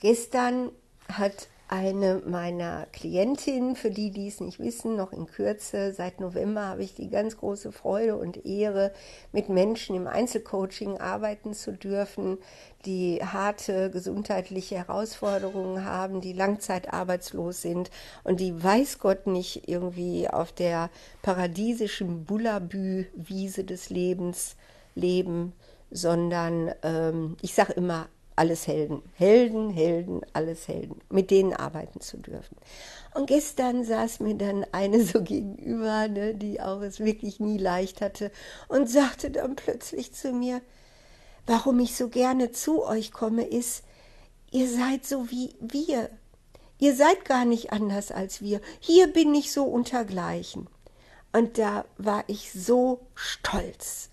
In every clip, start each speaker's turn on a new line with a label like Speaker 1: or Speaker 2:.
Speaker 1: Gestern hat eine meiner Klientinnen, für die, die es nicht wissen, noch in Kürze, seit November habe ich die ganz große Freude und Ehre, mit Menschen im Einzelcoaching arbeiten zu dürfen, die harte gesundheitliche Herausforderungen haben, die langzeitarbeitslos sind und die weiß Gott nicht irgendwie auf der paradiesischen Bullabü-Wiese des Lebens leben, sondern ähm, ich sage immer alles Helden. Helden, Helden, alles Helden. Mit denen arbeiten zu dürfen. Und gestern saß mir dann eine so gegenüber, ne, die auch es wirklich nie leicht hatte und sagte dann plötzlich zu mir, warum ich so gerne zu euch komme, ist, ihr seid so wie wir. Ihr seid gar nicht anders als wir. Hier bin ich so untergleichen. Und da war ich so stolz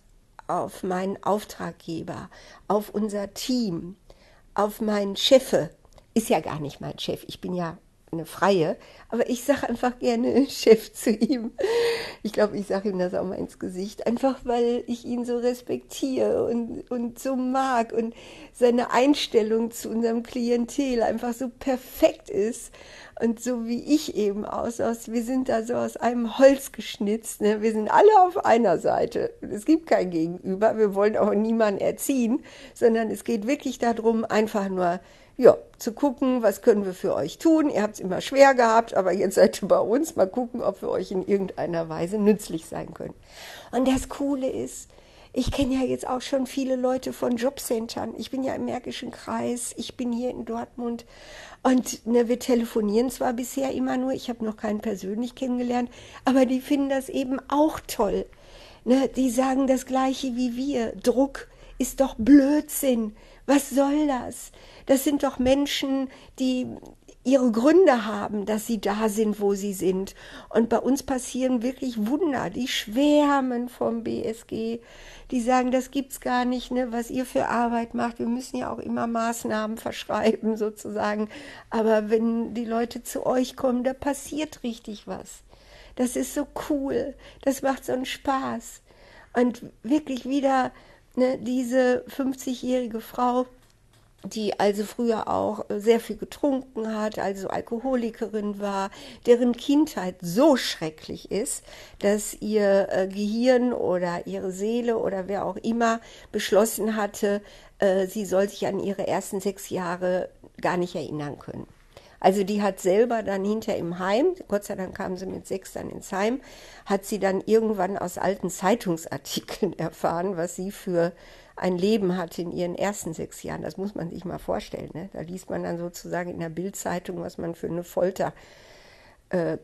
Speaker 1: auf meinen Auftraggeber, auf unser Team, auf meinen Chefe. Ist ja gar nicht mein Chef, ich bin ja eine Freie, aber ich sage einfach gerne Chef zu ihm. Ich glaube, ich sage ihm das auch mal ins Gesicht, einfach weil ich ihn so respektiere und, und so mag und seine Einstellung zu unserem Klientel einfach so perfekt ist und so wie ich eben aus, aus wir sind da so aus einem Holz geschnitzt, ne? wir sind alle auf einer Seite. Es gibt kein Gegenüber, wir wollen auch niemanden erziehen, sondern es geht wirklich darum, einfach nur ja, zu gucken, was können wir für euch tun. Ihr habt es immer schwer gehabt, aber jetzt seid ihr bei uns. Mal gucken, ob wir euch in irgendeiner Weise nützlich sein können. Und das Coole ist, ich kenne ja jetzt auch schon viele Leute von Jobcentern. Ich bin ja im Märkischen Kreis, ich bin hier in Dortmund und ne, wir telefonieren zwar bisher immer nur, ich habe noch keinen persönlich kennengelernt, aber die finden das eben auch toll. Ne, die sagen das gleiche wie wir. Druck ist doch Blödsinn. Was soll das? Das sind doch Menschen, die ihre Gründe haben, dass sie da sind, wo sie sind. Und bei uns passieren wirklich Wunder. Die schwärmen vom BSG. Die sagen, das gibt's gar nicht, ne, was ihr für Arbeit macht. Wir müssen ja auch immer Maßnahmen verschreiben, sozusagen. Aber wenn die Leute zu euch kommen, da passiert richtig was. Das ist so cool. Das macht so einen Spaß. Und wirklich wieder ne, diese 50-jährige Frau, die also früher auch äh, sehr viel getrunken hat, also Alkoholikerin war, deren Kindheit so schrecklich ist, dass ihr äh, Gehirn oder ihre Seele oder wer auch immer beschlossen hatte, äh, sie soll sich an ihre ersten sechs Jahre gar nicht erinnern können. Also die hat selber dann hinter im Heim, Gott sei Dank kam sie mit sechs dann ins Heim, hat sie dann irgendwann aus alten Zeitungsartikeln erfahren, was sie für ein Leben hatte in ihren ersten sechs Jahren. Das muss man sich mal vorstellen. Ne? Da liest man dann sozusagen in der Bildzeitung, was man für eine Folter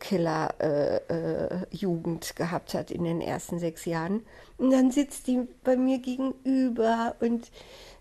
Speaker 1: Killer-Jugend äh, äh, gehabt hat in den ersten sechs Jahren. Und dann sitzt die bei mir gegenüber und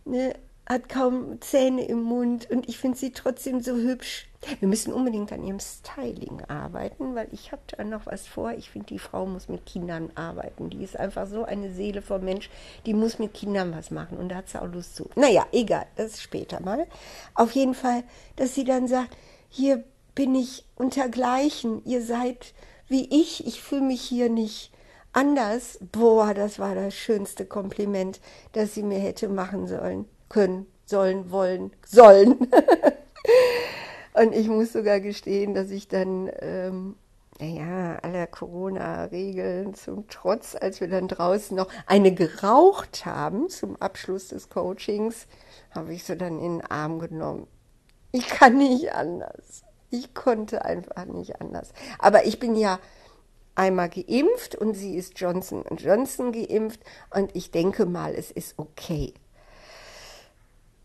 Speaker 1: ne, hat kaum Zähne im Mund und ich finde sie trotzdem so hübsch. Wir müssen unbedingt an ihrem Styling arbeiten, weil ich habe da noch was vor. Ich finde, die Frau muss mit Kindern arbeiten. Die ist einfach so eine Seele vom Mensch, die muss mit Kindern was machen und da hat sie auch Lust zu. Naja, egal, das ist später mal. Auf jeden Fall, dass sie dann sagt, hier bin ich untergleichen, ihr seid wie ich, ich fühle mich hier nicht anders. Boah, das war das schönste Kompliment, das sie mir hätte machen sollen können, sollen, wollen, sollen. und ich muss sogar gestehen, dass ich dann, ähm, naja, aller Corona-Regeln zum Trotz, als wir dann draußen noch eine geraucht haben zum Abschluss des Coachings, habe ich sie dann in den Arm genommen. Ich kann nicht anders. Ich konnte einfach nicht anders. Aber ich bin ja einmal geimpft und sie ist Johnson Johnson geimpft und ich denke mal, es ist okay.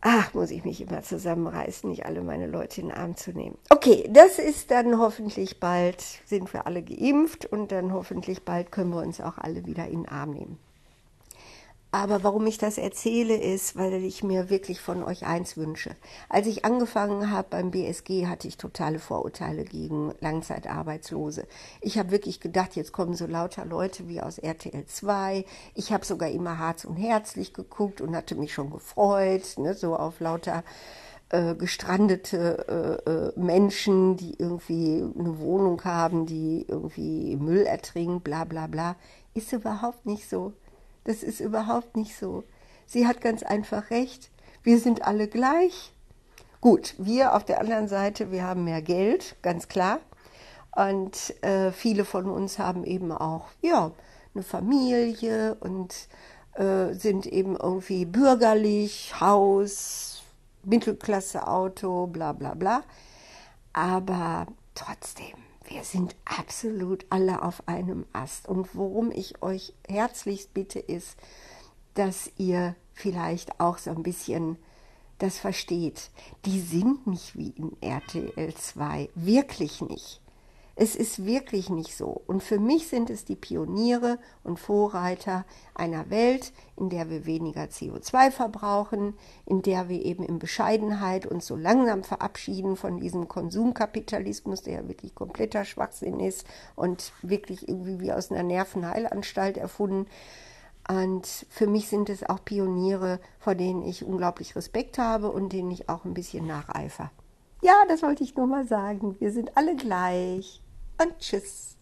Speaker 1: Ach, muss ich mich immer zusammenreißen, nicht alle meine Leute in den Arm zu nehmen. Okay, das ist dann hoffentlich bald, sind wir alle geimpft und dann hoffentlich bald können wir uns auch alle wieder in den Arm nehmen. Aber warum ich das erzähle, ist, weil ich mir wirklich von euch eins wünsche. Als ich angefangen habe beim BSG, hatte ich totale Vorurteile gegen Langzeitarbeitslose. Ich habe wirklich gedacht, jetzt kommen so lauter Leute wie aus RTL 2. Ich habe sogar immer Harz und Herzlich geguckt und hatte mich schon gefreut, ne, so auf lauter äh, gestrandete äh, äh, Menschen, die irgendwie eine Wohnung haben, die irgendwie Müll ertrinken, bla bla bla. Ist überhaupt nicht so. Das ist überhaupt nicht so. Sie hat ganz einfach recht. Wir sind alle gleich. Gut, wir auf der anderen Seite, wir haben mehr Geld, ganz klar. Und äh, viele von uns haben eben auch, ja, eine Familie und äh, sind eben irgendwie bürgerlich, Haus, Mittelklasse Auto, bla bla bla. Aber trotzdem, wir sind absolut alle auf einem Ast. Und worum ich euch herzlichst bitte, ist, dass ihr vielleicht auch so ein bisschen das versteht. Die sind nicht wie in RTL 2, wirklich nicht. Es ist wirklich nicht so. Und für mich sind es die Pioniere und Vorreiter einer Welt, in der wir weniger CO2 verbrauchen, in der wir eben in Bescheidenheit uns so langsam verabschieden von diesem Konsumkapitalismus, der ja wirklich kompletter Schwachsinn ist und wirklich irgendwie wie aus einer Nervenheilanstalt erfunden. Und für mich sind es auch Pioniere, vor denen ich unglaublich Respekt habe und denen ich auch ein bisschen nacheifer. Ja, das wollte ich nur mal sagen. Wir sind alle gleich. Und tschüss.